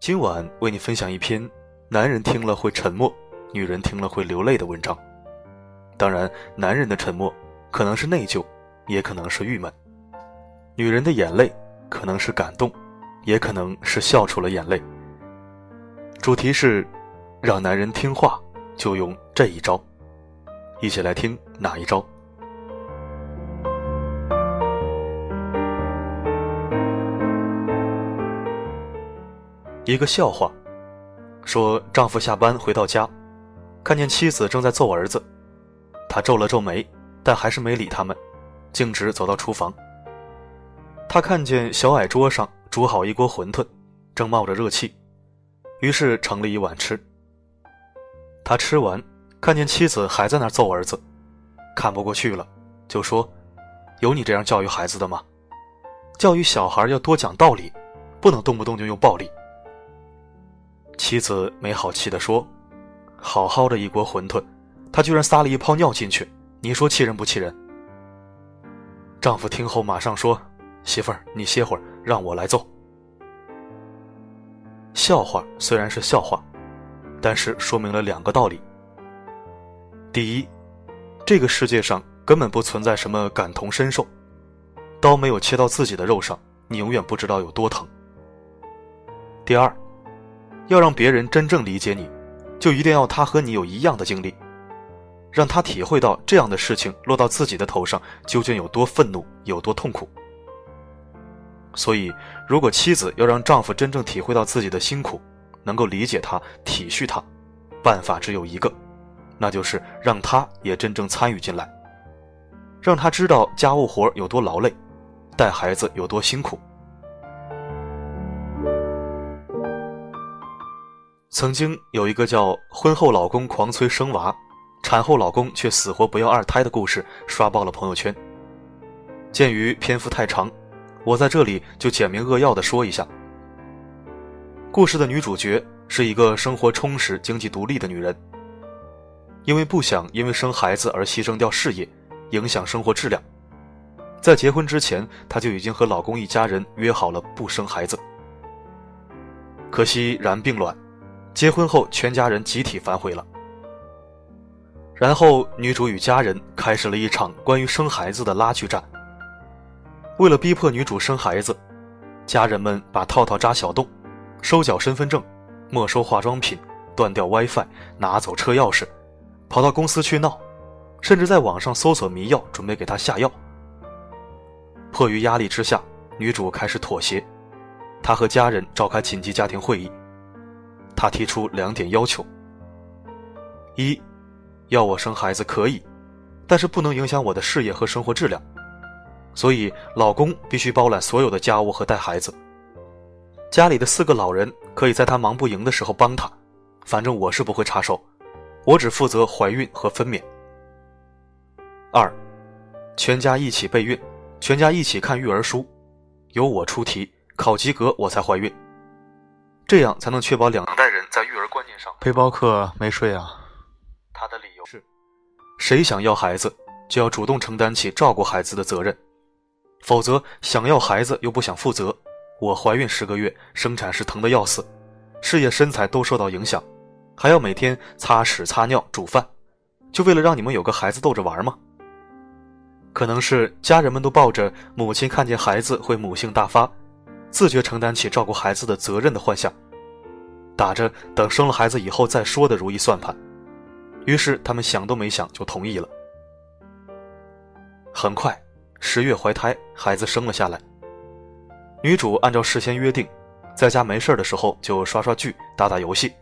今晚为你分享一篇男人听了会沉默，女人听了会流泪的文章。当然，男人的沉默可能是内疚，也可能是郁闷；女人的眼泪可能是感动，也可能是笑出了眼泪。主题是：让男人听话，就用这一招。一起来听哪一招？一个笑话，说丈夫下班回到家，看见妻子正在揍儿子，他皱了皱眉，但还是没理他们，径直走到厨房。他看见小矮桌上煮好一锅馄饨，正冒着热气，于是盛了一碗吃。他吃完，看见妻子还在那揍儿子，看不过去了，就说：“有你这样教育孩子的吗？教育小孩要多讲道理，不能动不动就用暴力。”妻子没好气地说：“好好的一锅馄饨，他居然撒了一泡尿进去，你说气人不气人？”丈夫听后马上说：“媳妇儿，你歇会儿，让我来揍。”笑话虽然是笑话，但是说明了两个道理。第一，这个世界上根本不存在什么感同身受，刀没有切到自己的肉上，你永远不知道有多疼。第二。要让别人真正理解你，就一定要他和你有一样的经历，让他体会到这样的事情落到自己的头上究竟有多愤怒、有多痛苦。所以，如果妻子要让丈夫真正体会到自己的辛苦，能够理解他、体恤他，办法只有一个，那就是让他也真正参与进来，让他知道家务活有多劳累，带孩子有多辛苦。曾经有一个叫“婚后老公狂催生娃，产后老公却死活不要二胎”的故事，刷爆了朋友圈。鉴于篇幅太长，我在这里就简明扼要的说一下。故事的女主角是一个生活充实、经济独立的女人，因为不想因为生孩子而牺牲掉事业，影响生活质量，在结婚之前，她就已经和老公一家人约好了不生孩子。可惜然并卵。结婚后，全家人集体反悔了。然后，女主与家人开始了一场关于生孩子的拉锯战。为了逼迫女主生孩子，家人们把套套扎小洞，收缴身份证，没收化妆品，断掉 WiFi，拿走车钥匙，跑到公司去闹，甚至在网上搜索迷药，准备给她下药。迫于压力之下，女主开始妥协，她和家人召开紧急家庭会议。他提出两点要求：一，要我生孩子可以，但是不能影响我的事业和生活质量，所以老公必须包揽所有的家务和带孩子。家里的四个老人可以在他忙不赢的时候帮他，反正我是不会插手，我只负责怀孕和分娩。二，全家一起备孕，全家一起看育儿书，由我出题，考及格我才怀孕。这样才能确保两代人在育儿观念上。背包客没睡啊？他的理由是：谁想要孩子，就要主动承担起照顾孩子的责任，否则想要孩子又不想负责，我怀孕十个月，生产时疼得要死，事业身材都受到影响，还要每天擦屎擦尿煮饭，就为了让你们有个孩子逗着玩吗？可能是家人们都抱着母亲看见孩子会母性大发。自觉承担起照顾孩子的责任的幻想，打着等生了孩子以后再说的如意算盘，于是他们想都没想就同意了。很快，十月怀胎，孩子生了下来。女主按照事先约定，在家没事的时候就刷刷剧、打打游戏。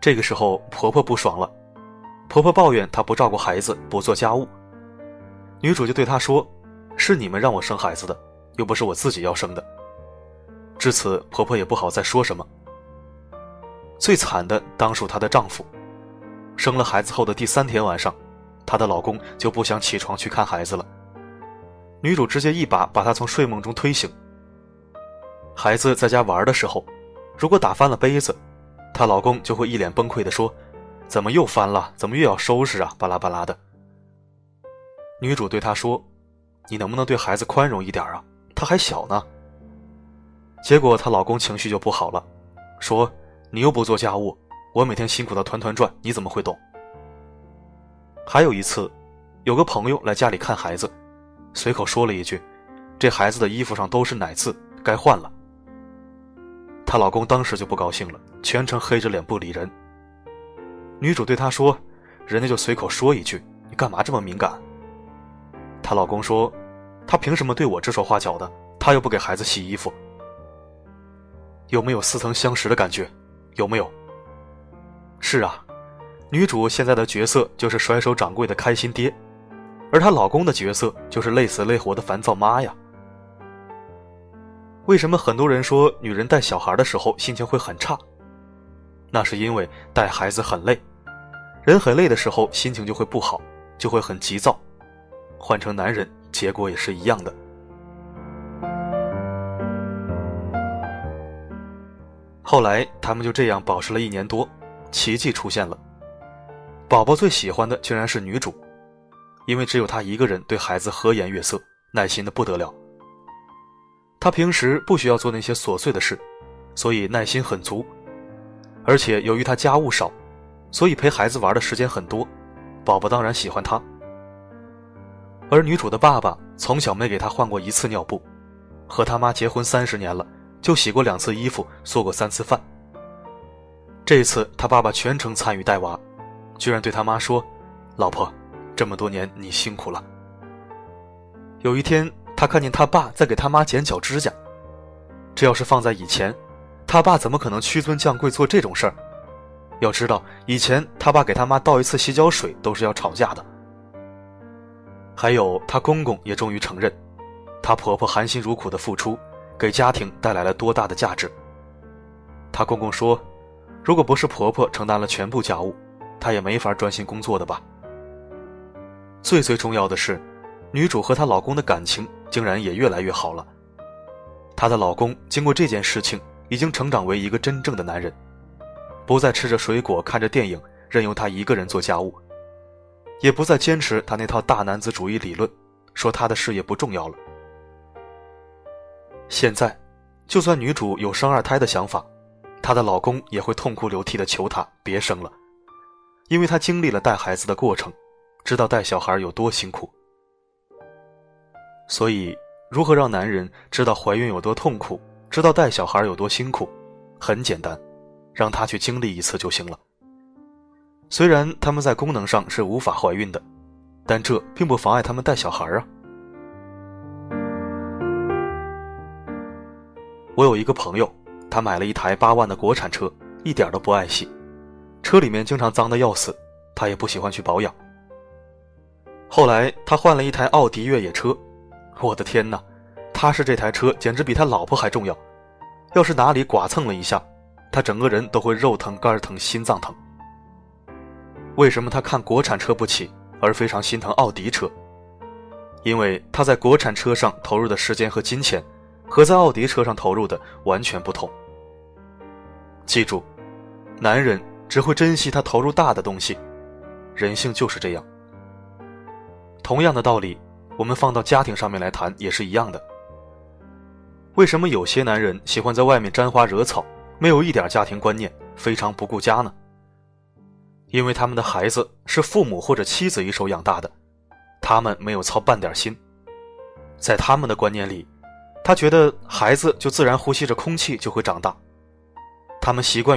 这个时候，婆婆不爽了，婆婆抱怨她不照顾孩子、不做家务。女主就对她说：“是你们让我生孩子的。”又不是我自己要生的。至此，婆婆也不好再说什么。最惨的当属她的丈夫。生了孩子后的第三天晚上，她的老公就不想起床去看孩子了。女主直接一把把他从睡梦中推醒。孩子在家玩的时候，如果打翻了杯子，她老公就会一脸崩溃地说：“怎么又翻了？怎么又要收拾啊？”巴拉巴拉的。女主对他说：“你能不能对孩子宽容一点啊？”她还小呢。结果她老公情绪就不好了，说：“你又不做家务，我每天辛苦的团团转，你怎么会懂？”还有一次，有个朋友来家里看孩子，随口说了一句：“这孩子的衣服上都是奶渍，该换了。”她老公当时就不高兴了，全程黑着脸不理人。女主对他说：“人家就随口说一句，你干嘛这么敏感？”她老公说：“他凭什么对我指手画脚的？他又不给孩子洗衣服。”有没有似曾相识的感觉？有没有？是啊，女主现在的角色就是甩手掌柜的开心爹，而她老公的角色就是累死累活的烦躁妈呀。为什么很多人说女人带小孩的时候心情会很差？那是因为带孩子很累，人很累的时候心情就会不好，就会很急躁。换成男人，结果也是一样的。后来他们就这样保持了一年多，奇迹出现了。宝宝最喜欢的竟然是女主，因为只有她一个人对孩子和颜悦色，耐心的不得了。她平时不需要做那些琐碎的事，所以耐心很足。而且由于她家务少，所以陪孩子玩的时间很多，宝宝当然喜欢她。而女主的爸爸从小没给她换过一次尿布，和他妈结婚三十年了。就洗过两次衣服，做过三次饭。这次他爸爸全程参与带娃，居然对他妈说：“老婆，这么多年你辛苦了。”有一天，他看见他爸在给他妈剪脚指甲，这要是放在以前，他爸怎么可能屈尊降贵做这种事儿？要知道，以前他爸给他妈倒一次洗脚水都是要吵架的。还有，她公公也终于承认，她婆婆含辛茹苦的付出。给家庭带来了多大的价值？她公公说：“如果不是婆婆承担了全部家务，她也没法专心工作的吧。”最最重要的是，女主和她老公的感情竟然也越来越好了。她的老公经过这件事情，已经成长为一个真正的男人，不再吃着水果看着电影，任由她一个人做家务，也不再坚持他那套大男子主义理论，说他的事业不重要了。现在，就算女主有生二胎的想法，她的老公也会痛哭流涕的求她别生了，因为他经历了带孩子的过程，知道带小孩有多辛苦。所以，如何让男人知道怀孕有多痛苦，知道带小孩有多辛苦，很简单，让他去经历一次就行了。虽然他们在功能上是无法怀孕的，但这并不妨碍他们带小孩啊。我有一个朋友，他买了一台八万的国产车，一点都不爱惜，车里面经常脏的要死，他也不喜欢去保养。后来他换了一台奥迪越野车，我的天哪，他是这台车简直比他老婆还重要，要是哪里剐蹭了一下，他整个人都会肉疼、肝疼、心脏疼。为什么他看国产车不起，而非常心疼奥迪车？因为他在国产车上投入的时间和金钱。和在奥迪车上投入的完全不同。记住，男人只会珍惜他投入大的东西，人性就是这样。同样的道理，我们放到家庭上面来谈也是一样的。为什么有些男人喜欢在外面沾花惹草，没有一点家庭观念，非常不顾家呢？因为他们的孩子是父母或者妻子一手养大的，他们没有操半点心，在他们的观念里。他觉得孩子就自然呼吸着空气就会长大，他们习惯于。